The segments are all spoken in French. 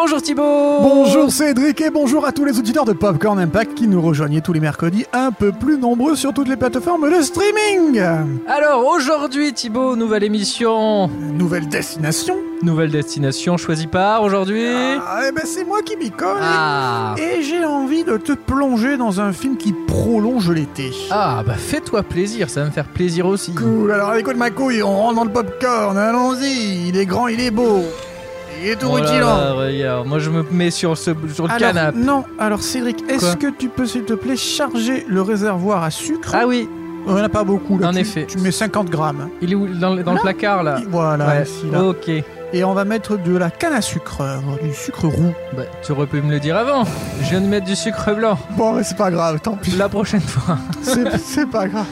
Bonjour Thibaut Bonjour Cédric et bonjour à tous les auditeurs de Popcorn Impact qui nous rejoignent tous les mercredis un peu plus nombreux sur toutes les plateformes de streaming. Alors aujourd'hui Thibaut, nouvelle émission, Nouvelle destination. nouvelle destination choisie par aujourd'hui. Ah, eh ben c'est moi qui m'y colle. Ah. Et j'ai envie de te plonger dans un film qui prolonge l'été. Ah bah fais-toi plaisir, ça va me faire plaisir aussi. Cool, alors écoute ma couille, on rentre dans le popcorn, allons-y. Il est grand, il est beau. Il est tout Oh là rutilant. là, regarde, moi je me mets sur, ce, sur le Alors, canapé. non, alors Cédric, est-ce Quoi que tu peux s'il te plaît charger le réservoir à sucre? Ah oui, Il n'y en a pas beaucoup là. En tu, effet. Tu mets 50 grammes. il est où Dans, le- dans le Là. placard là? Voilà, Ouais, ici, là. ok. Et on va mettre de la canne à sucre, euh, du sucre roux. Bah, tu aurais pu me le dire avant. Je viens de mettre du sucre blanc. Bon, mais c'est pas grave, tant pis. La prochaine fois. C'est c'est pas grave.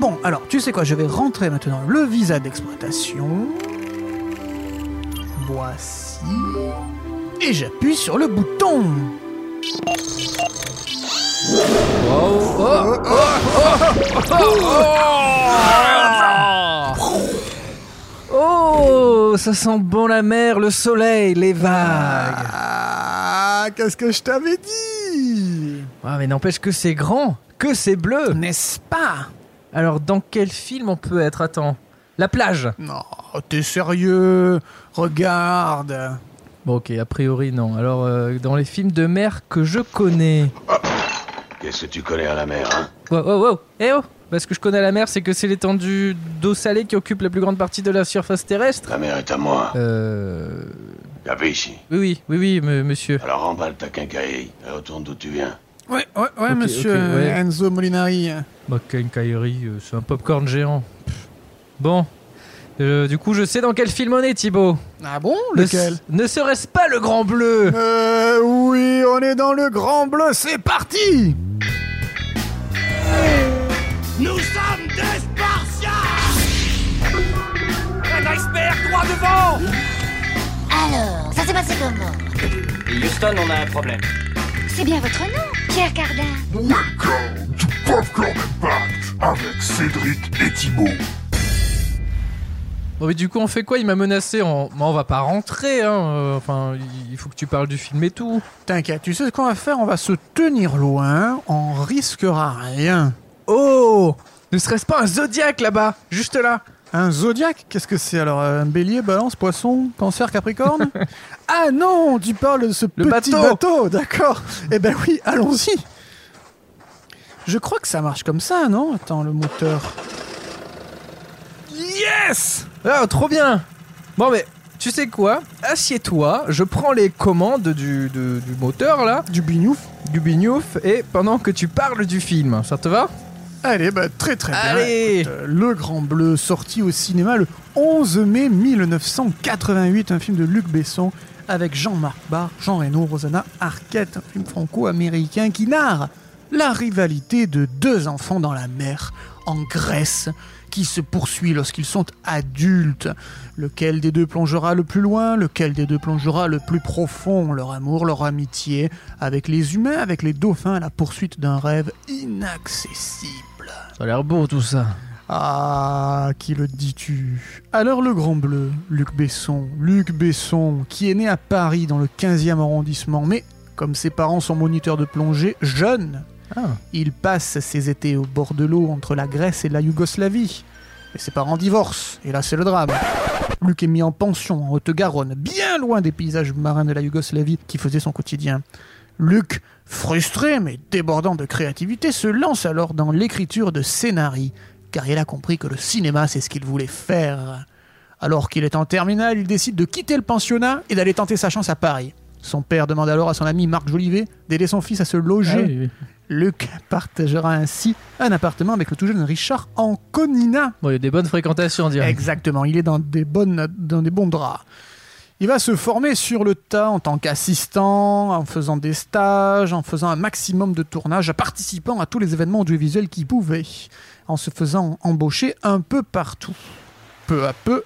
Bon, alors, tu sais quoi, je vais rentrer maintenant le visa d'exploitation. Voici. Et j'appuie sur le bouton. Wow. Oh, Oh, ça sent bon la mer, le soleil, les vagues. Ah, qu'est-ce que je t'avais dit? Ah, mais n'empêche que c'est grand, que c'est bleu. N'est-ce pas? Alors, dans quel film on peut être? Attends. La plage. Non, t'es sérieux? Regarde. Bon, ok, a priori non. Alors, euh, dans les films de mer que je connais. Qu'est-ce que tu connais à la mer, hein? Wow, wow, wow. Eh oh Parce que je connais la mer, c'est que c'est l'étendue d'eau salée qui occupe la plus grande partie de la surface terrestre. La mer est à moi. Euh. Viens ici? Oui, oui, oui, oui, monsieur. Alors remballe ta quincaillerie et retourne d'où tu viens. Ouais, ouais, ouais, monsieur ouais. Enzo Molinari. Bah, quincaillerie, euh, c'est un popcorn géant. Bon. Euh, du coup, je sais dans quel film on est, Thibaut. Ah bon Lequel? Ne serait-ce pas le Grand Bleu? Euh, oui, on est dans le grand bleu, c'est parti Nous sommes des Spartiates Un iceberg droit devant Alors, ça s'est passé comment? Houston, on a un problème. C'est bien votre nom, Pierre Cardin. Welcome to Popcorn Impact avec Cédric et Thibaut. Bon, mais du coup, on fait quoi? Il m'a menacé. On... Bah, on va pas rentrer, hein. euh, Enfin, il faut que tu parles du film et tout. T'inquiète, tu sais ce qu'on va faire? On va se tenir loin, on risquera rien. Oh! Ne serait-ce pas un zodiaque là-bas Juste là? Un zodiaque? Qu'est-ce que c'est alors? Un bélier, balance, poisson, cancer, capricorne? Ah non, tu parles de ce Le petit bateau. bateau, d'accord. Eh ben oui, allons-y. Je crois que ça marche comme ça, non? Attends, le moteur... Yes Ah, trop bien. Bon, mais tu sais quoi? Assieds-toi, je prends les commandes du, du moteur là, Du bignouf. Du bignouf, et pendant que tu parles du film, ça te va? Allez, bah très très bien. Écoute, euh, Le Grand Bleu, sorti au cinéma le 11 mai 1988, un film de Luc Besson avec Jean-Marc Barr, Jean Reno, Rosanna Arquette, un film franco-américain qui narre la rivalité de deux enfants dans la mer en Grèce qui se poursuit lorsqu'ils sont adultes. Lequel des deux plongera le plus loin? Lequel des deux plongera le plus profond? Leur amour, leur amitié avec les humains, avec les dauphins, à la poursuite d'un rêve inaccessible. Ça a l'air beau tout ça. Ah, qui le dis-tu? Alors le Grand Bleu, Luc Besson. Luc Besson, qui est né à Paris dans le 15e arrondissement, mais comme ses parents sont moniteurs de plongée, jeune, Ah. il passe ses étés au bord de l'eau entre la Grèce et la Yougoslavie. Et ses parents divorcent, et là c'est le drame. Luc est mis en pension en Haute-Garonne, bien loin des paysages marins de la Yougoslavie qui faisaient son quotidien. Luc, frustré mais débordant de créativité, se lance alors dans l'écriture de scénarii, car il a compris que le cinéma c'est ce qu'il voulait faire. Alors qu'il est en terminale, il décide de quitter le pensionnat et d'aller tenter sa chance à Paris. Son père demande alors à son ami Marc Jolivet d'aider son fils à se loger. Ah. Luc partagera ainsi un appartement avec le tout jeune Richard Anconina. Bon, il y a des bonnes fréquentations, on dirait. Exactement, il est dans des, bonnes, dans des bons draps. Il va se former sur le tas en tant qu'assistant, en faisant des stages, en faisant un maximum de tournages, participant à tous les événements audiovisuels qu'il pouvait, en se faisant embaucher un peu partout. Peu à peu,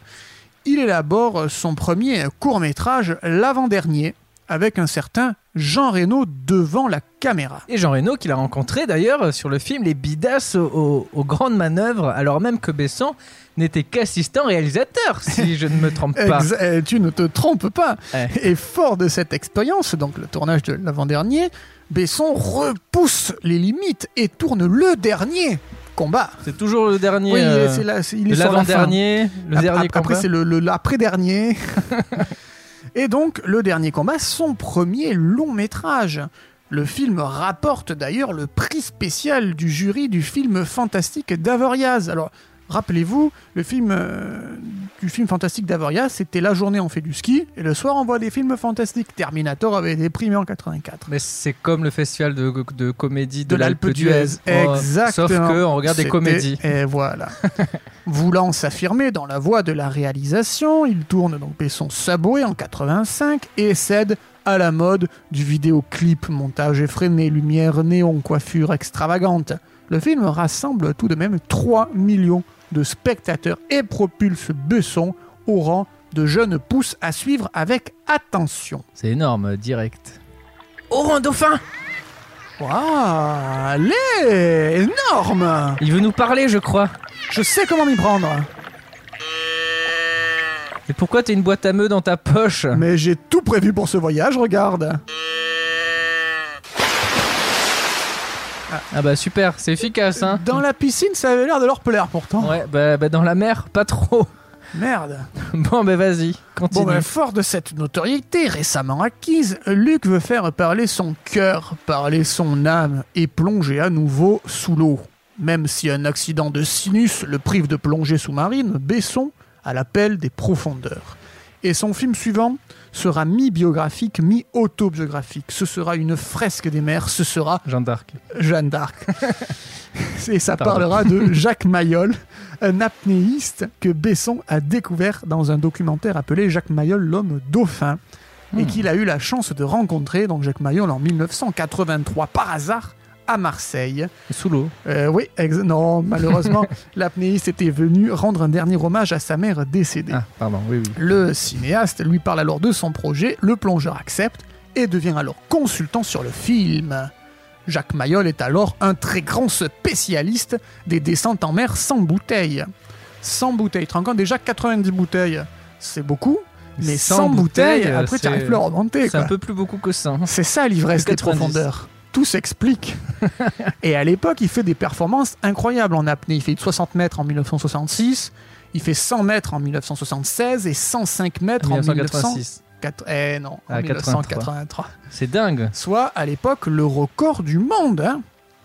il élabore son premier court-métrage, l'avant-dernier, avec un certain Jean Reno devant la caméra. Et Jean Reno qu'il a rencontré d'ailleurs sur le film Les Bidas aux, grandes manœuvres, alors même que Besson n'était qu'assistant réalisateur, si je ne me trompe pas. Euh, tu ne te trompes pas. Ouais. Et fort de cette expérience, donc le tournage de l'avant-dernier, Besson repousse les limites et tourne le dernier combat. C'est toujours le dernier. oui, euh, c'est la. L'avant-dernier, le dernier ap- Après, combat. c'est le, le- l'après-dernier. Et donc, le dernier combat, son premier long métrage. Le film rapporte d'ailleurs le prix spécial du jury du film fantastique d'Avoriaz. Alors, rappelez-vous, le film euh, du film fantastique d'Avoriaz, c'était la journée on fait du ski et le soir on voit des films fantastiques. Terminator avait été primé en 84. Mais c'est comme le festival de, de comédie de, De l'Alpe d'Huez. Oh, Exactement. Sauf que on regarde des comédies. Et voilà. Voulant s'affirmer dans la voie de la réalisation, il tourne donc Besson Saboué en 85 et cède à la mode du vidéoclip, montage effréné, lumière néon, coiffure extravagante. Le film rassemble tout de même 3 millions de spectateurs et propulse Besson au rang de jeune pousse à suivre avec attention. C'est énorme, direct. Oh, un dauphin Waouh, allez, énorme Il veut nous parler, je crois. Je sais comment m'y prendre. Mais pourquoi t'as une boîte à meux dans ta poche Mais j'ai tout prévu pour ce voyage, regarde. Ah bah super, c'est efficace, hein Dans la piscine, ça avait l'air de leur plaire pourtant. Ouais, bah, bah dans la mer, pas trop. Merde. Bon, bah vas-y, continue. Bon, ben, fort de cette notoriété récemment acquise, Luc veut faire parler son cœur, parler son âme et plonger à nouveau sous l'eau. Même si un accident de sinus le prive de plongée sous-marine, Besson a l'appel des profondeurs. Et son film suivant sera mi-biographique, mi-autobiographique. Ce sera une fresque des mers, ce sera Jeanne d'Arc. Jeanne d'Arc. Et ça parlera de Jacques Mayol, un apnéiste que Besson a découvert dans un documentaire appelé Jacques Mayol, l'homme dauphin, et Hmm. qu'il a eu la chance de rencontrer, donc Jacques Mayol, en 1983, par hasard, à Marseille. Sous l'eau. Euh, oui, non, malheureusement, l'apnéiste était venu rendre un dernier hommage à sa mère décédée. Ah, pardon, oui, oui. Le cinéaste lui parle alors de son projet, le plongeur accepte et devient alors consultant sur le film. Jacques Mayol est alors un très grand spécialiste des descentes en mer sans bouteille. Sans bouteille, tu déjà 90 bouteilles, c'est beaucoup, mais Sans sans, bouteille, bouteille, après tu n'arrives plus à remonter. C'est un peu plus beaucoup que ça. C'est ça l'ivresse des 90. profondeurs. Tout s'explique. et à l'époque, il fait des performances incroyables en apnée. Il fait 60 mètres en 1966, il fait 100 mètres en 1976 et 105 mètres en 1986. 1983. Eh non, en Ah, 1983. C'est dingue. Soit à l'époque le record du monde. hein.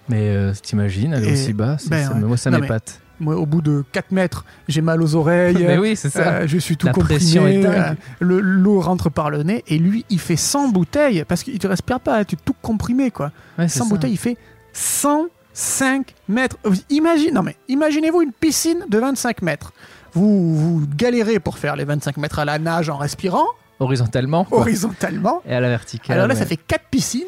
Mais euh, t'imagines, aller Et- aussi bas, ben ça, moi ça m'épate. Moi, au bout de 4 mètres, j'ai mal aux oreilles. Mais oui, c'est ça. Euh, je suis tout La comprimé. euh, le- L'eau rentre par le nez et lui, il fait 100 bouteilles parce qu'il te respire pas, tu es tout comprimé quoi. Ouais, c'est 100 ça. bouteilles, il fait 105 mètres. Imagine, non mais imaginez-vous une piscine de 25 mètres. Vous, vous galérez pour faire les 25 mètres à la nage en respirant, Horizontalement. quoi. horizontalement. Et à la verticale. Alors là, ouais. ça fait 4 piscines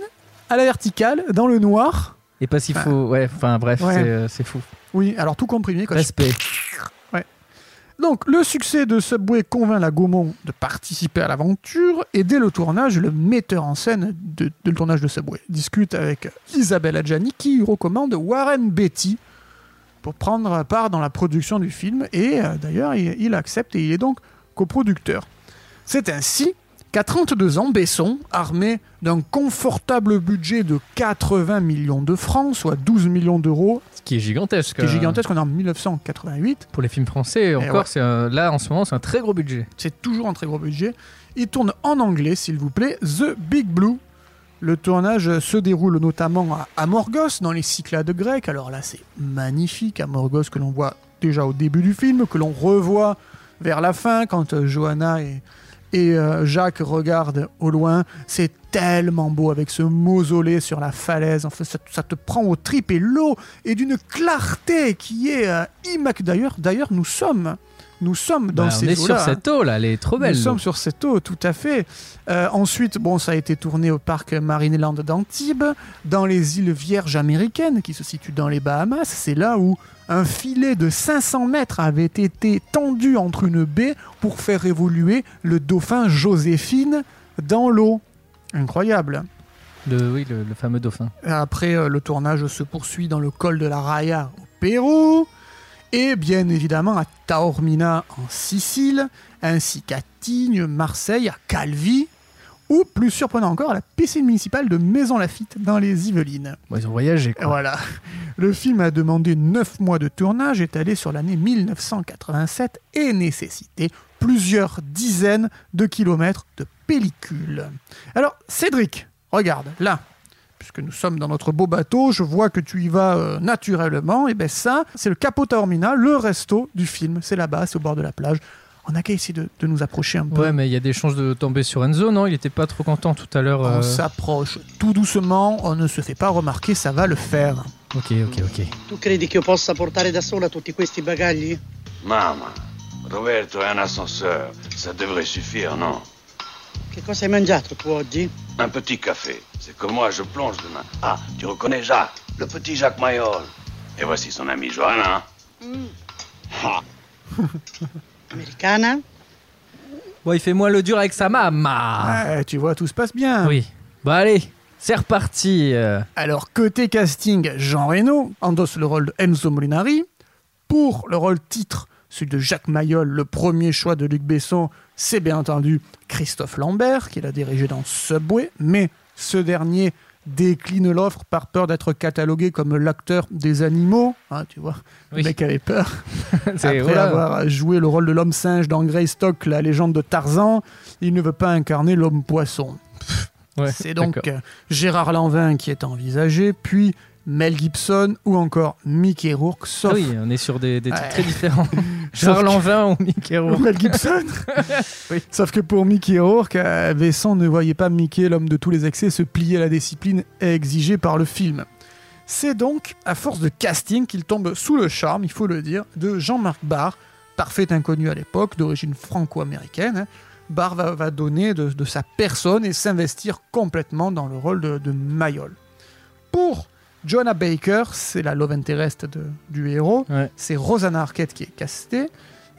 à la verticale, dans le noir. Et pas s'il faut. Ouais, enfin bref, Ouais. euh, c'est fou. Oui, alors tout comprimé. Quoi. Respect. Donc, le succès de Subway convainc la Gaumont de participer à l'aventure et dès le tournage, le metteur en scène de, de le tournage de Subway discute avec Isabelle Adjani qui recommande Warren Beatty pour prendre part dans la production du film et euh, d'ailleurs il, il accepte et il est donc coproducteur. C'est ainsi qu'à 32 ans, Besson, armé d'un confortable budget de 80 millions de francs, soit 12 millions d'euros, Ce qui est gigantesque. qui est euh, gigantesque, on est en 1988, Pour les films français, encore, ouais. c'est un- là en ce moment, c'est un très gros budget. C'est toujours un très gros budget. Il tourne en anglais, s'il vous plaît, The Big Blue. Le tournage se déroule notamment à Amorgos, dans les Cyclades grecques. Alors là, c'est magnifique, Amorgos, que l'on voit déjà au début du film, que l'on revoit vers la fin, quand euh, Johanna et, et euh, Jacques regardent au loin. C'est tellement beau avec ce mausolée sur la falaise. En fait, ça, ça te prend aux tripes et l'eau est d'une clarté qui est euh, d'ailleurs, nous sommes, nous sommes dans Bah, ces on est sur eaux-là, cette eau là, elle est trop belle. nous sommes sur cette eau, tout à fait. Euh, ensuite, bon, ça a été tourné au parc Marineland d'Antibes, dans les îles Vierges américaines, qui se situent dans les Bahamas. C'est là où un filet de 500 mètres avait été tendu entre une baie pour faire évoluer le dauphin Joséphine dans l'eau. Incroyable. Le, oui, le, le fameux dauphin. Après, euh, le tournage se poursuit dans le col de la Raya au Pérou, et bien évidemment à Taormina en Sicile, ainsi qu'à Tignes, Marseille, à Calvi, ou plus surprenant encore, à la piscine municipale de Maison-Lafitte dans les Yvelines. Bon, ils ont voyagé, quoi. Voilà. Le film a demandé 9 mois de tournage, étalé sur l'année 1987, et nécessité plusieurs dizaines de kilomètres de pellicule. Alors, Cédric, regarde, là, puisque nous sommes dans notre beau bateau, je vois que tu y vas euh, naturellement, et bien ça, c'est le Capo Taormina, le resto du film. C'est là-bas, c'est au bord de la plage. On a qu'à essayer de, de nous approcher un peu. Ouais, mais il y a des chances de tomber sur Enzo, non? Il était pas trop content tout à l'heure. On euh. s'approche tout doucement, on ne se fait pas remarquer, ça va le faire. Ok, ok, ok. Tu credi che io possa portare da sola tutti questi bagagli? Mamma, Roberto è un ascenseur. Ça devrait suffire, non Che cosa hai mangiato tu oggi? Un petit café. C'est comme moi, je plonge demain. Ah, tu reconnais Jacques, le petit Jacques Mayol. Et voici son ami Johanna. Ah, Americana? Bon, il fait moins le dur avec sa maman. Ouais, tu vois, tout se passe bien. Oui. Bah allez, c'est reparti. euh. Alors, côté casting, Jean Reno endosse le rôle de Enzo Molinari. Pour le rôle titre, celui de Jacques Mayol, le premier choix de Luc Besson, c'est bien entendu Christophe Lambert, qui l'a dirigé dans Subway, mais ce dernier décline l'offre par peur d'être catalogué comme l'acteur des animaux. Hein, tu vois, Oui. le mec avait peur. Après voilà. avoir joué le rôle de l'homme singe dans Greystock, la légende de Tarzan, il ne veut pas incarner l'homme poisson. Ouais, C'est donc Gérard Lanvin qui est envisagé, puis Mel Gibson ou encore Mickey Rourke, sauf Ah oui, on est sur des, des Ouais. très différents. Charles Lanvin ou Mickey Rourke. Mel Gibson. Sauf que pour Mickey Rourke, euh, Besson ne voyait pas Mickey, l'homme de tous les excès, se plier à la discipline exigée par le film. C'est donc à force de casting qu'il tombe sous le charme, il faut le dire, de Jean-Marc Barr, parfait inconnu à l'époque, d'origine franco-américaine. Barr va, va donner de, de sa personne et s'investir complètement dans le rôle de, de Mayol. Pour Joanna Baker, c'est la love interest de- du héros, Ouais. c'est Rosanna Arquette qui est castée.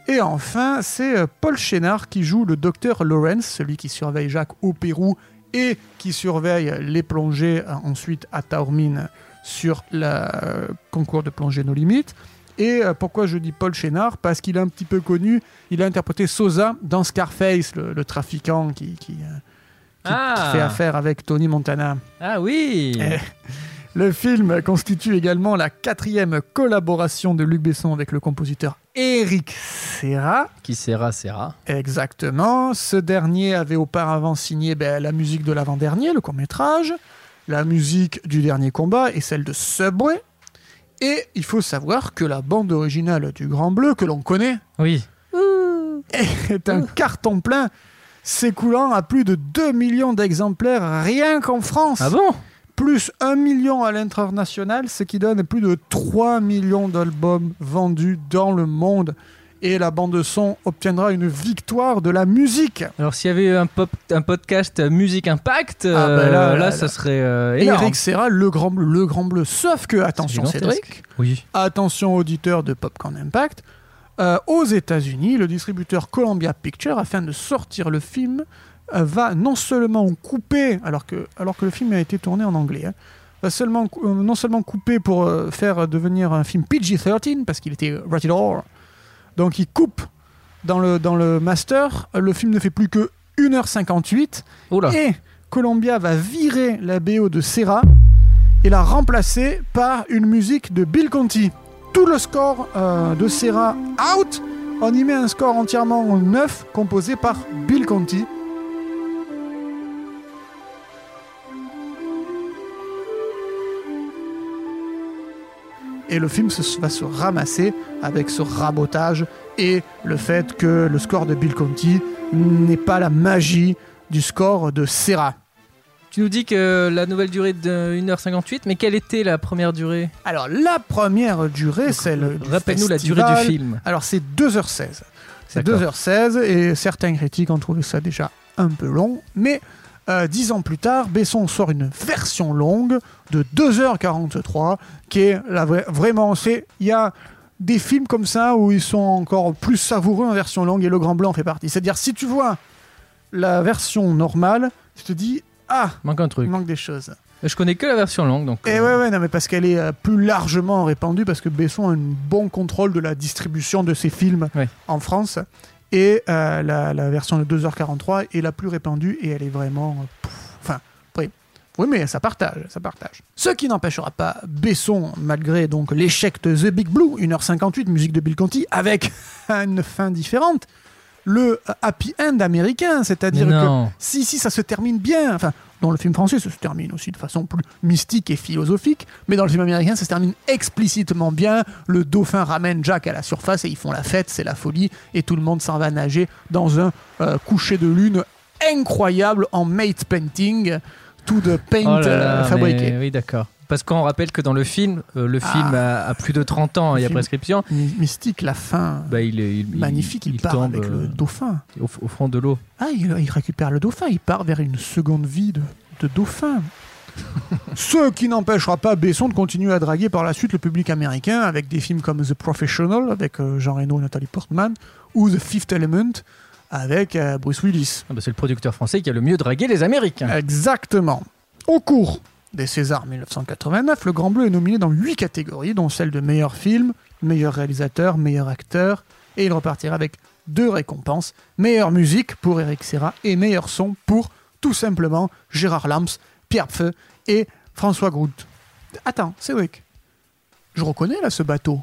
Et enfin, c'est euh, Paul Chénard qui joue le docteur Lawrence, celui qui surveille Jacques au Pérou et qui surveille les plongées euh, ensuite à Taormine sur le euh, concours de plongée No Limites. Et pourquoi je dis Paul Chénard Parce qu'il est un petit peu connu, il a interprété Sosa dans Scarface, le, le trafiquant qui, qui, qui- Ah. qui fait affaire avec Tony Montana. Ah oui Eh, Le film constitue également la quatrième collaboration de Luc Besson avec le compositeur Eric Serra. Qui sera, sera. Exactement. Ce dernier avait auparavant signé ben, la musique de l'avant-dernier, le court-métrage, la musique du dernier combat et celle de Subway. Et il faut savoir que la bande originale du Grand Bleu, que l'on connaît, Oui. est un carton plein, s'écoulant à plus de 2 millions d'exemplaires rien qu'en France Ah bon? Plus 1 million à l'international, ce qui donne plus de 3 millions d'albums vendus dans le monde. Et la bande son obtiendra une victoire de la musique. Alors s'il y avait eu un, pop, un podcast Musique Impact, Ah, euh, bah là, là, là, là. ça serait euh, énorme. Eric Serra, le grand bleu, le grand bleu. Sauf que, attention. Cédric, Oui. attention auditeur de Popcorn Impact, euh, aux États-Unis, le distributeur Columbia Pictures, afin de sortir le film, va non seulement couper, alors que, alors que le film a été tourné en anglais, hein, va seulement, euh, non seulement couper pour euh, faire devenir un film PG-13, parce qu'il était rated R, donc il coupe dans le, dans le master, le film ne fait plus que 1h58, Oh là. et Columbia va virer la BO de Serra et la remplacer par une musique de Bill Conti. Tout le score euh, de Serra out, on y met un score entièrement neuf composé par Bill Conti. Et le film se- va se ramasser avec ce rabotage et le fait que le score de Bill Conti n'est pas la magie du score de Serra. Tu nous dis que la nouvelle durée de 1h58, mais quelle était la première durée? Alors, la première durée, c'est le. du Rappelle-nous la durée du film. Alors, c'est 2h16. C'est D'accord. 2h16 et certains critiques ont trouvé ça déjà un peu long. Mais euh, dix ans plus tard, Besson sort une version longue de 2h43 qui est la vraie- vraiment. c'est Il y a des films comme ça où ils sont encore plus savoureux en version longue et Le Grand Blanc en fait partie. C'est-à-dire, si tu vois la version normale, tu te dis Ah, Manque un il truc. manque des choses. Je connais que la version longue, donc. Et euh, ouais, ouais, non, mais parce qu'elle est euh, plus largement répandue, parce que Besson a un bon contrôle de la distribution de ses films Ouais. en France. Et euh, la, la version de 2h43 est la plus répandue et elle est vraiment. euh, pff, Enfin, oui. Oui, mais ça partage, ça partage. Ce qui n'empêchera pas Besson, malgré donc l'échec de The Big Blue, 1h58, musique de Bill Conti, avec une fin différente, le euh, happy end américain, c'est-à-dire que si, si, ça se termine bien. Enfin, dans le film français, ça se termine aussi de façon plus mystique et philosophique. Mais dans le film américain, ça se termine explicitement bien. Le dauphin ramène Jack à la surface et ils font la fête, c'est la folie. Et tout le monde s'en va nager dans un euh, coucher de lune incroyable en mate painting. Tout de paint Oh là euh, fabriqué. mais Oui, d'accord. Parce qu'on rappelle que dans le film, euh, le film a, a plus de 30 ans, il y a prescription. My- Mystique, la fin. Bah, il, est- il- magnifique, il, part tombe avec euh, le dauphin. au, au fond de l'eau. Ah, il, il récupère le dauphin, il part vers une seconde vie de, de dauphin. Ce qui n'empêchera pas Besson de continuer à draguer par la suite le public américain avec des films comme The Professional avec euh, Jean Reno et Nathalie Portman ou The Fifth Element avec euh, Bruce Willis. Ah bah, c'est le producteur français qui a le mieux dragué les Américains. Exactement. Au cours des Césars 1989, Le Grand Bleu est nominé dans 8 catégories, dont celle de meilleur film, meilleur réalisateur, meilleur acteur, et il repartira avec deux récompenses, meilleure musique pour Eric Serra et meilleur son pour, tout simplement, Gérard Lams, Pierre Pfeu et François Groult. Attends, Cédric, je reconnais là ce bateau.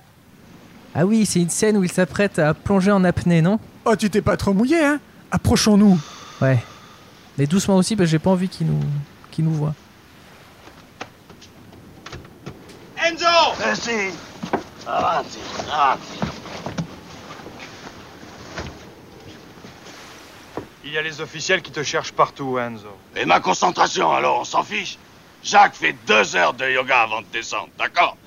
Ah oui, c'est une scène où il s'apprête à plonger en apnée, non? Oh, tu t'es pas trop mouillé, hein? Approchons-nous. Ouais. Mais doucement aussi, parce que j'ai pas envie qu'il nous, qu'il nous voit. Avanti, avanti. Il y a les officiels qui te cherchent partout, Enzo. Et ma concentration, alors, on s'en fiche Jacques fait deux heures de yoga avant de descendre, d'accord?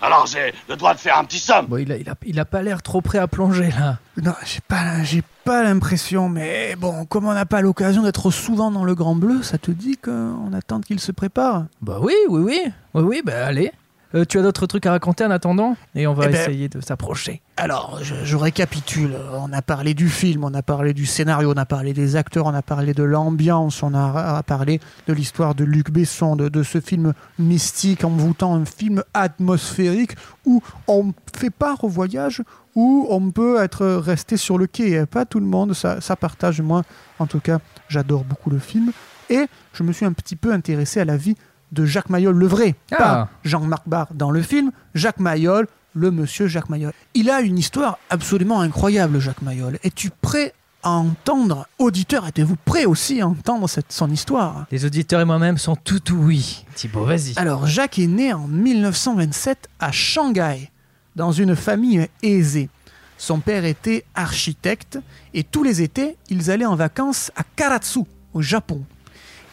Alors j'ai le droit de faire un petit somme. Bon, il a, il a, il a pas l'air trop prêt à plonger, là. Non, j'ai pas, j'ai pas l'impression, mais bon, comme on n'a pas l'occasion d'être souvent dans le Grand Bleu, ça te dit qu'on attend qu'il se prépare? Bah oui, oui, oui. Oui, oui, bah allez. Euh, tu as d'autres trucs à raconter en attendant Et on va Eh ben- essayer de s'approcher. Alors, je, je récapitule. On a parlé du film, on a parlé du scénario, on a parlé des acteurs, on a parlé de l'ambiance, on a, a parlé de l'histoire de Luc Besson, de, de ce film mystique, envoûtant, un film atmosphérique où on fait pas revoyage, où on peut être resté sur le quai. Pas tout le monde, ça, ça partage. Moi, en tout cas, j'adore beaucoup le film. Et je me suis un petit peu intéressé à la vie de Jacques Mayol, le vrai. Ah. Pas Jean-Marc Barr dans le film, Jacques Mayol, le monsieur Jacques Mayol. Il a une histoire absolument incroyable, Jacques Mayol. Es-tu prêt à entendre, auditeur, êtes-vous prêt aussi à entendre cette, son histoire? Les auditeurs et moi-même sont tout oui. Thibaut, vas-y. Alors, Jacques est né en 1927 à Shanghai, dans une famille aisée. Son père était architecte et tous les étés, ils allaient en vacances à Karatsu, au Japon.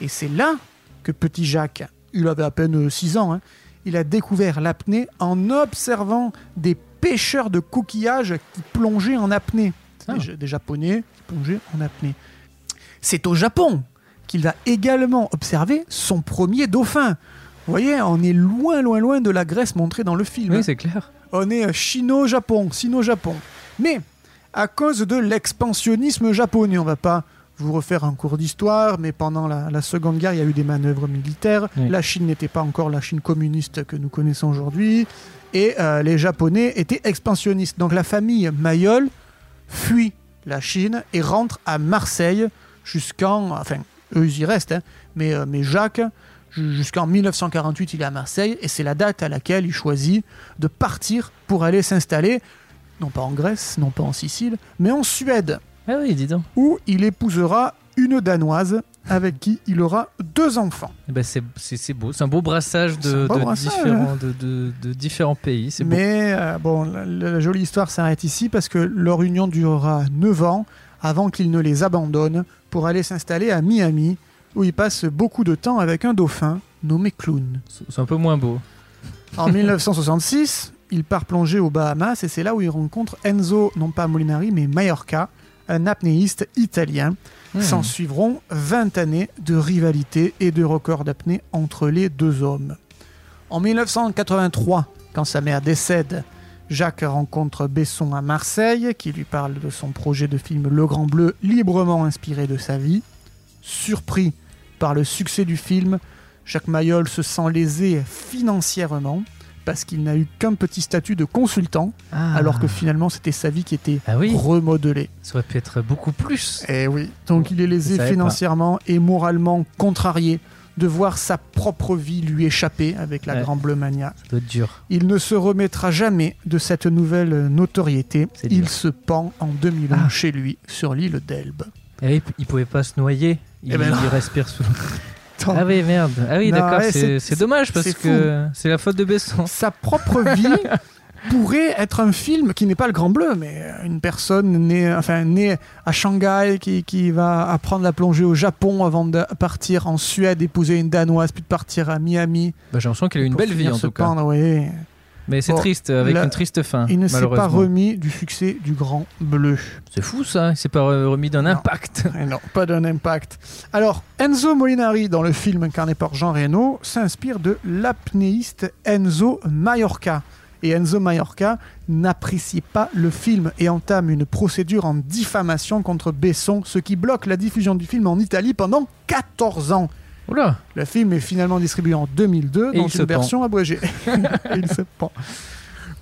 Et c'est là que petit Jacques, il avait à peine 6 ans, hein, il a découvert l'apnée en observant des pêcheurs de coquillages qui plongeaient en apnée. Ah. Des, des Japonais qui plongeaient en apnée. C'est au Japon qu'il va également observer son premier dauphin. Vous voyez, on est loin, loin, loin de la Grèce montrée dans le film. Oui, c'est clair. On est euh, chino-japon, sino-japon. Mais à cause de l'expansionnisme japonais, on va pas vous refaire un cours d'histoire, mais pendant la, la Seconde Guerre, il y a eu des manœuvres militaires. Oui. La Chine n'était pas encore la Chine communiste que nous connaissons aujourd'hui. Et euh, les Japonais étaient expansionnistes. Donc la famille Mayol fuit la Chine et rentre à Marseille jusqu'en... Enfin, eux, ils y restent, hein, mais, euh, mais Jacques, ju- jusqu'en 1948, il est à Marseille, et c'est la date à laquelle il choisit de partir pour aller s'installer, non pas en Grèce, non pas en Sicile, mais en Suède, Ah oui, dis donc. où il épousera une Danoise avec qui il aura deux enfants. Eh ben, c'est, beau. C'est un beau brassage de, un beau de brassage, différents, de, de- de différents pays. Beau. Mais euh, bon, la, la jolie histoire s'arrête ici parce que leur union durera 9 ans avant qu'il ne les abandonne pour aller s'installer à Miami, où il passe beaucoup de temps avec un dauphin nommé Clown. C'est, c'est un peu moins beau. En 1966, il part plonger aux Bahamas et c'est là où il rencontre Enzo, non pas Molinari, mais Mallorca, un apnéiste italien. Hmm. S'en suivront 20 années de rivalité et de record d'apnée entre les deux hommes. En 1983, quand sa mère décède, Jacques rencontre Besson à Marseille, qui lui parle de son projet de film Le Grand Bleu, librement inspiré de sa vie. Surpris, par le succès du film, Jacques Mayol se sent lésé financièrement parce qu'il n'a eu qu'un petit statut de consultant, Ah. alors que finalement c'était sa vie qui était Ah oui, remodelée. ça aurait pu être beaucoup plus. Et oui, donc il est lésé financièrement et moralement contrarié de voir sa propre vie lui échapper avec la Ouais. Grand Bleu Mania. Ça doit être dur. Il ne se remettra jamais de cette nouvelle notoriété. Il se pend en 2001 Ah. chez lui sur l'île d'Elbe. Et oui, il pouvait pas se noyer. Il, Eh ben il respire sous. Attends, Ah oui, merde. Ah oui, d'accord, ouais, c'est dommage parce que c'est la faute de Besson. Sa propre vie pourrait être un film qui n'est pas le Grand Bleu, mais une personne née, enfin, née à Shanghai qui, qui va apprendre la plongée au Japon avant de partir en Suède, épouser une Danoise, puis de partir à Miami. Bah, J'ai l'impression qu'il a eu une belle vie en tout cas. pendre, oui. Mais c'est Bon, triste, avec une triste fin. Il ne s'est pas remis du succès du Grand Bleu. C'est fou ça, il s'est pas re- remis d'un impact. Et non, pas d'un impact. Alors, Enzo Molinari, dans le film incarné par Jean Reno, s'inspire de l'apnéiste Enzo Mallorca. Et Enzo Mallorca n'apprécie pas le film et entame une procédure en diffamation contre Besson, ce qui bloque la diffusion du film en Italie pendant 14 ans. Oula, Le film est finalement distribué en 2002 Et dans une version abrégée. Il se pend.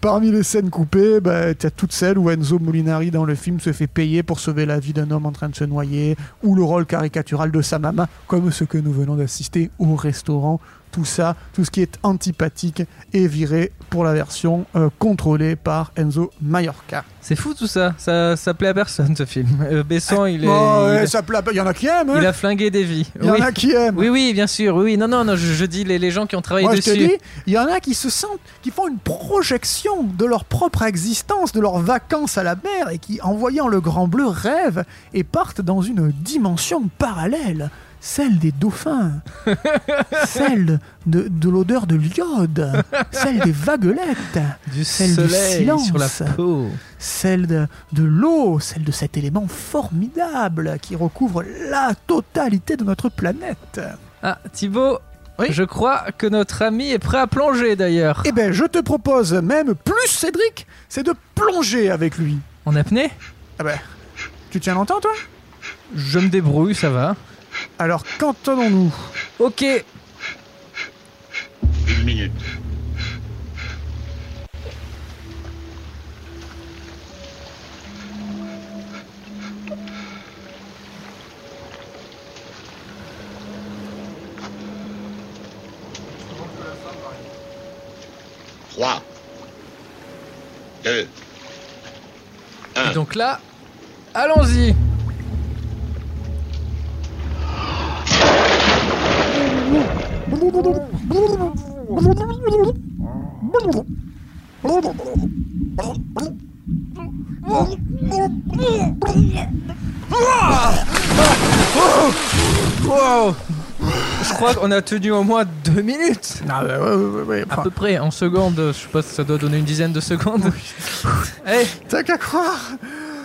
Parmi les scènes coupées, bah, tu as toutes celles où Enzo Molinari dans le film se fait payer pour sauver la vie d'un homme en train de se noyer, ou le rôle caricatural de sa maman, comme ce que nous venons d'assister au restaurant. Tout ça, tout ce qui est antipathique est viré pour la version euh, contrôlée par Enzo Mallorca. c'est fou tout ça. ça. Ça plaît à personne ce film. Euh, Besson, il, est, Bon, il, ouais, ça plaît pas- il y en a qui aiment, hein il a flingué des vies. Il y oui. en a qui aiment. oui, oui, bien sûr. Oui. Non, non, non, je, je dis les, les gens qui ont travaillé Moi, je te dessus. dis, il y en a qui se sentent, qui font une projection de leur propre existence, de leurs vacances à la mer, et qui, en voyant le Grand Bleu, rêvent et partent dans une dimension parallèle, celle des dauphins, celle de, de l'odeur de l'iode, celle des vaguelettes, du Celle du silence. sur la peau. celle de, de l'eau, celle de cet élément formidable qui recouvre la totalité de notre planète. Ah, Thibaut, Oui je crois que notre ami est prêt à plonger d'ailleurs. Eh ben, je te propose même plus, Cédric, c'est de plonger avec lui. En apnée? Ah ben, tu tiens longtemps, toi? Je me débrouille, ça va. Alors, qu'entendons-nous? Ok, Une minute. Trois. Deux. et donc là, allons-y. Wow Je crois qu'on a tenu au moins deux minutes. Ah ouais, ouais, ouais, ouais. À peu près, en secondes. Je sais pas si ça doit donner une dizaine de secondes. Eh, T'as qu'à croire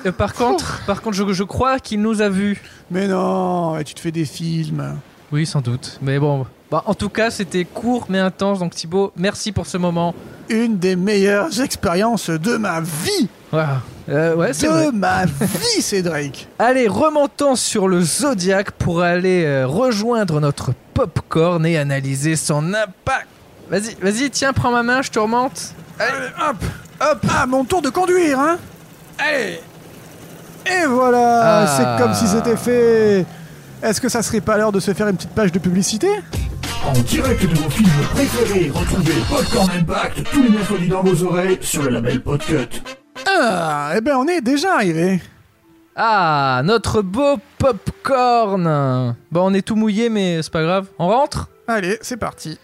euh, par contre, par contre, je, je crois qu'il nous a vus. Mais non, et tu te fais des films. Oui, sans doute. Mais bon. Bah, en tout cas, c'était court mais intense. Donc Thibaut, merci pour ce moment. Une des meilleures expériences de ma vie Voilà. Euh, ouais, c'est vrai. De ma vie, Cédric Allez, remontons sur le Zodiac pour aller euh, rejoindre notre popcorn et analyser son impact. Vas-y, vas-y, tiens, prends ma main, je te remonte. Allez, hop Hop Ah, mon tour de conduire, hein Allez Et voilà Ah. C'est comme si c'était fait Est-ce que ça serait pas l'heure de se faire une petite page de publicité? En direct de vos films préférés, retrouvez Popcorn Impact tous les mercredis dans vos oreilles sur le label Podcut. Ah, eh ben on est déjà arrivé Ah, notre beau popcorn. Bon, on est tout mouillé, mais c'est pas grave. On rentre? Allez, c'est parti.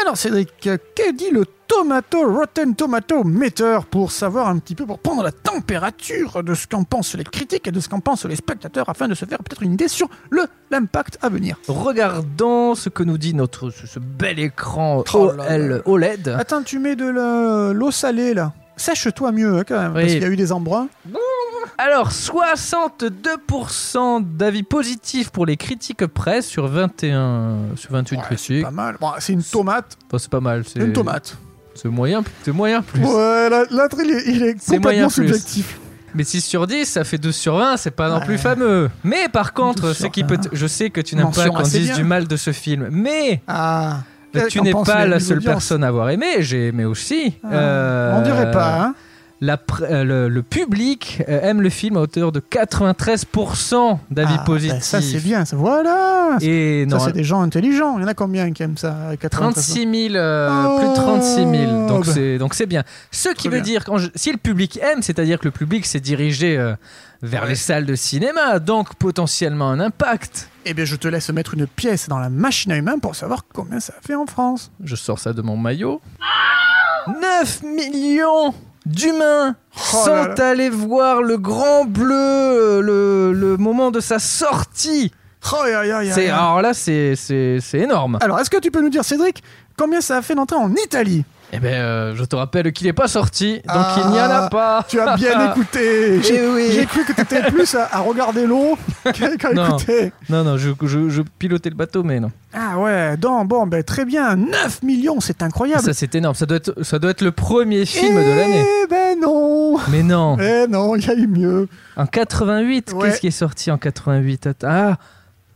Alors Cédric, que dit le Tomato Rotten Tomato Meter pour savoir un petit peu, pour prendre la température de ce qu'en pensent les critiques et de ce qu'en pensent les spectateurs afin de se faire peut-être une idée sur le l'impact à venir. Regardons ce que nous dit notre ce, ce bel écran Oh OL là. OLED. Attends, tu mets de la- l'eau salée là. Sèche-toi mieux hein, quand même, Oui. parce qu'il y a eu des embruns. Alors, 62% d'avis positifs pour les critiques presse sur 21 sur 28 Ouais, c'est critiques. pas mal. Bon, c'est une tomate. Enfin, c'est pas mal. C'est Une tomate. C'est moyen, c'est moyen plus. Ouais, la- l'autre il est, il est moyen complètement plus. subjectif. Mais 6 sur 10, ça fait 12 sur 20, c'est pas non Ouais. plus fameux. Mais par contre, 12 ce qui peut. 20. Je sais que tu n'aimes pas qu'on dise bien. du mal de ce film, mais Ah. Euh, tu n'es pas la seule audiences personne à avoir aimé, j'ai aimé aussi. Ah, Euh, On dirait pas, hein la euh, le, le public euh, aime le film à hauteur de 93% d'avis Ah, positifs. ben ça, c'est bien. ça. Voilà. Et ça, c'est des gens intelligents. Il y en a combien qui aiment ça 93 36 000, euh, Oh, plus de 36 000. Donc c'est donc c'est bien. Ce qui veut bien. dire quand je- si le public aime, c'est-à-dire que le public s'est dirigé euh, vers Ouais. les salles de cinéma, donc potentiellement un impact. Eh bien, je te laisse mettre une pièce dans la machine à humains pour savoir combien ça fait en France. Je sors ça de mon maillot. 9 millions d'humains Oh là sont allés voir le Grand Bleu euh, le, le moment de sa sortie. Oh, alors là c'est c'est c'est énorme. Alors, est-ce que tu peux nous dire, Cédric, combien ça a fait d'entrée en Italie? Eh ben euh, je te rappelle qu'il n'est pas sorti, donc Ah, il n'y en a pas. Tu as bien écouté. J'ai Eh oui. j'ai cru que tu étais plus à, à regarder l'eau qu'à Non. écouter. Non non, je, je, je pilotais le bateau mais non. Ah ouais, donc, bon, ben, très bien. 9 millions, c'est incroyable. Ça c'est énorme, ça doit être ça doit être le premier film de l'année. Eh ben non. Mais non, Eh non, il y a eu mieux. en 88, Ouais. qu'est-ce qui est sorti en 88 Attends, Ah,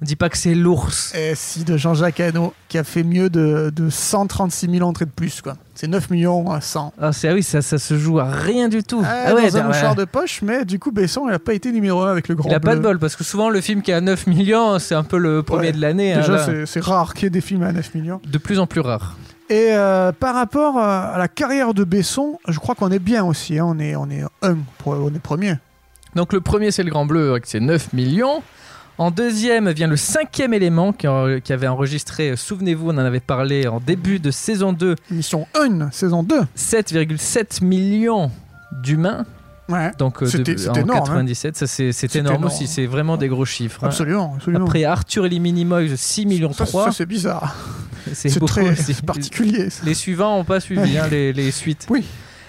on dit pas que c'est l'ours. Eh si, de Jean-Jacques Hano, qui a fait mieux de, de 136 000 entrées de plus, quoi. C'est 9 millions à 100. Ah c'est ah oui, ça ça se joue à rien du tout. Ah, Ah ouais, dans un ouais. mouchoir de poche, mais du coup, Besson, il n'a pas été numéro 1 avec le grand Il a pas de bol parce que souvent le film qui a 9 millions, c'est un peu le premier Ouais. de l'année. hein, Déjà, c'est- rare qu'il y ait des films à 9 millions. de plus en plus rare. Et euh, par rapport à à la carrière de Besson, je crois qu'on est bien aussi. hein. On, est, on est un, pour- on est premier. Donc le premier c'est le Grand Bleu avec ses 9 millions. En deuxième vient le cinquième élément qui, en- qui avait enregistré, euh, souvenez-vous, on en avait parlé en début de saison 2, Mission 1, saison 2. 7,7 millions d'humains. Ouais, Donc euh, C'était- de- c'était en énorme, hein. 97, ça c'est c'est énorme énorme. aussi, c'est vraiment des gros chiffres. hein. absolument. absolument. Après Arthur et les Minimoys, 6 millions ça, 3. ça, c'est bizarre. C'est C'est beaucoup très c'est particulier. ça. Les suivants n'ont pas suivi, hein, les, les suites. Oui.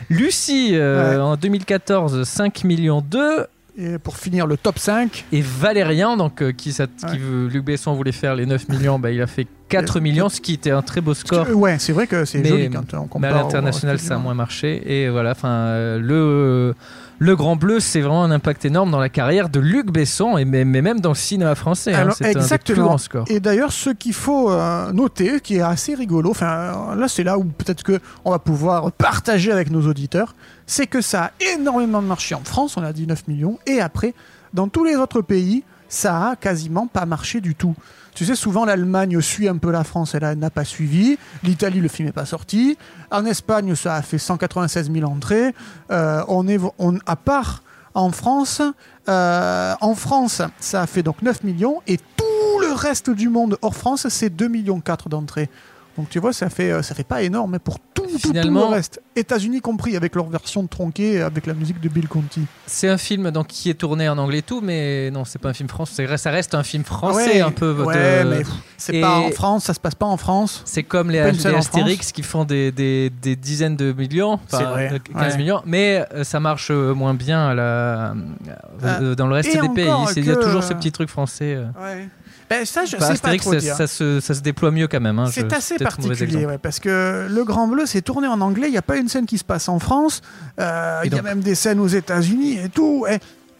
Lucie, euh, Ouais. en 2014, 5 millions 2. Et pour finir, le top 5. Et Valérian, donc, euh, qui, ça- qui Ouais. veut- Luc Besson voulait faire les 9 millions, bah, il a fait 4 Le- millions, ce qui était un très beau score. Euh, Ouais, c'est vrai que c'est joli quand on compare. Mais à l'international, ça a moins marché. Et voilà, enfin, euh, le, le Grand Bleu, c'est vraiment un impact énorme dans la carrière de Luc Besson, et mais, même dans le cinéma français. hein, Alors, c'est un des plus exactement. Et d'ailleurs, ce qu'il faut euh, noter, qui est assez rigolo, enfin là c'est là où peut-être que on va pouvoir partager avec nos auditeurs, c'est que ça a énormément marché en France, on a dit 9 millions, et après, dans tous les autres pays, ça a quasiment pas marché du tout. Tu sais, souvent l'Allemagne suit un peu la France, elle n'a pas suivi. L'Italie, le film n'est pas sorti. En Espagne, ça a fait 196 000 entrées. Euh, on est, à part en France, euh, en France, ça a fait donc 9 millions et tout le reste du monde hors France, c'est 2 millions 4 d'entrées. Donc tu vois, ça fait, euh, ça fait pas énorme pour tout, tout- tout, Finalement- le reste. États-Unis compris, avec leur version tronquée, avec la musique de Bill Conti. C'est un film donc, qui est tourné en anglais et tout, mais non, c'est pas un film français. Ça reste un film français Ouais, un peu. de- Ouais, mais c'est pas en France, ça se passe pas en France. C'est comme les, les Astérix qui font des, des, des dizaines de millions, enfin, C'est vrai, euh, 15 ouais. millions, mais euh, ça marche euh, moins bien à la, euh, dans le reste des pays. Il y a toujours ce petit truc français. euh. Ouais. Ben, ça, je Enfin, sais pas trop ça, dire. ça se, ça se déploie mieux quand même. hein. C'est assez particulier, ouais, parce que Le Grand Bleu, c'est tourné en anglais. Il n'y a pas une scène qui se passe en France. Euh, Il y a même des scènes aux États-Unis et tout. Et,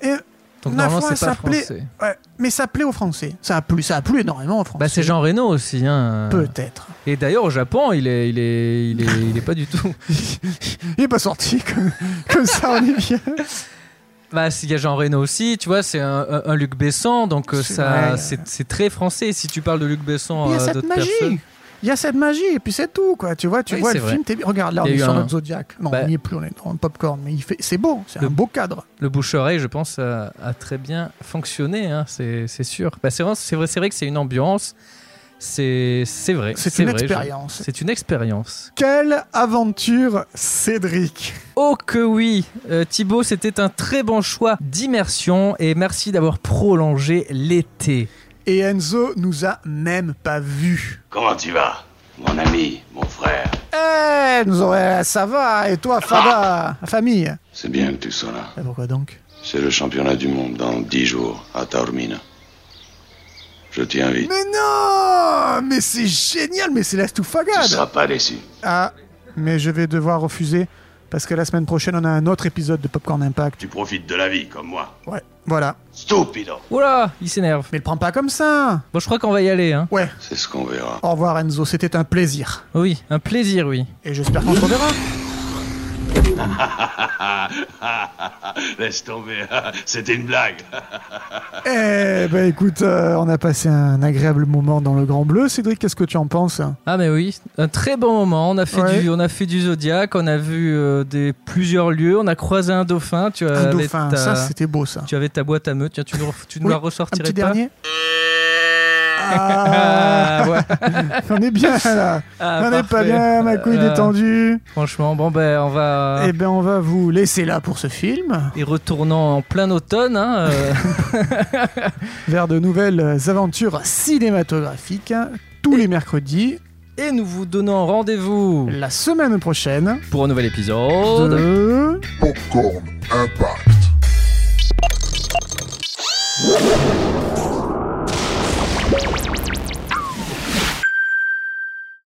et- Donc Ma normalement, foi, c'est pas ça plaît. français. ouais, mais ça plaît aux Français. Ça a plu, ça a plu énormément aux Français. Bah, c'est Jean Reno aussi. Hein. Peut-être. Et d'ailleurs, au Japon, il est, il est, il est, il est pas du tout. Il est pas sorti comme, comme ça, on est bien. Bah, il y a Jean Reno aussi, tu vois, c'est un, Luc Besson, donc euh, C'est ça, très français. Si tu parles de Luc Besson Il y a à cette magie. personnes. Il y a cette magie et puis c'est tout quoi. Tu vois, tu Oui, vois le vrai. film. t'es- Regarde là, on est sur un- notre Zodiac. Non, Bah- on n'y est plus. On est dans un popcorn. Mais il fait, c'est beau. C'est Le- un beau cadre. le bouche-oreille, je pense, a, a très bien fonctionné, hein, c'est sûr. Bah, c'est vrai, c'est vrai, c'est vrai que c'est une ambiance. C'est c'est vrai. C'est une vrai, expérience. C'est une expérience. Quelle aventure, Cédric. Oh que oui, Euh, Thibaut, c'était un très bon choix d'immersion et merci d'avoir prolongé l'été. Et Enzo nous a même pas vus. Comment tu vas, mon ami, mon frère? Eh, nous aurait, ça va. Et toi, Fada, la famille? C'est bien que tu sois là. Et pourquoi donc? C'est le championnat du monde dans dix jours à Taormina. Je t'y invite. Mais non Mais c'est génial. Mais c'est la Tu ne Stoufagade. seras pas déçu. Ah, mais je vais devoir refuser Parce que la semaine prochaine, on a un autre épisode de Popcorn Impact. Tu profites de la vie comme moi. Ouais, voilà. Stupido. Oula, il s'énerve. Mais le prends pas comme ça Bon, je crois qu'on va y aller, hein. Ouais. C'est ce qu'on verra. Au revoir Enzo, c'était un plaisir. Oui, un plaisir, oui. Et j'espère qu'on se reverra. Laisse tomber. C'était une blague. Eh ben écoute, euh, on a passé un agréable moment dans le Grand Bleu. Cédric, qu'est-ce que tu en penses? Ah mais oui, un très bon moment. On a fait Ouais. du, on a fait du zodiaque, on a vu euh, des plusieurs lieux, on a croisé un dauphin. Tu Un avais dauphin, ta, ça c'était beau ça. tu avais ta boîte à meute. Tiens, tu nous, tu nous Oui, la Un ressortirais petit pas? dernier Ah, ouais. on est bien là. Ah, on est pas bien, ma couille Euh, détendue. Franchement, bon ben on va. Eh ben on va vous laisser là pour ce film, Et retournant en plein automne, hein, euh, vers de nouvelles aventures cinématographiques, tous les mercredis, et nous vous donnons rendez-vous la semaine prochaine. pour un nouvel épisode. de... Popcorn Impact.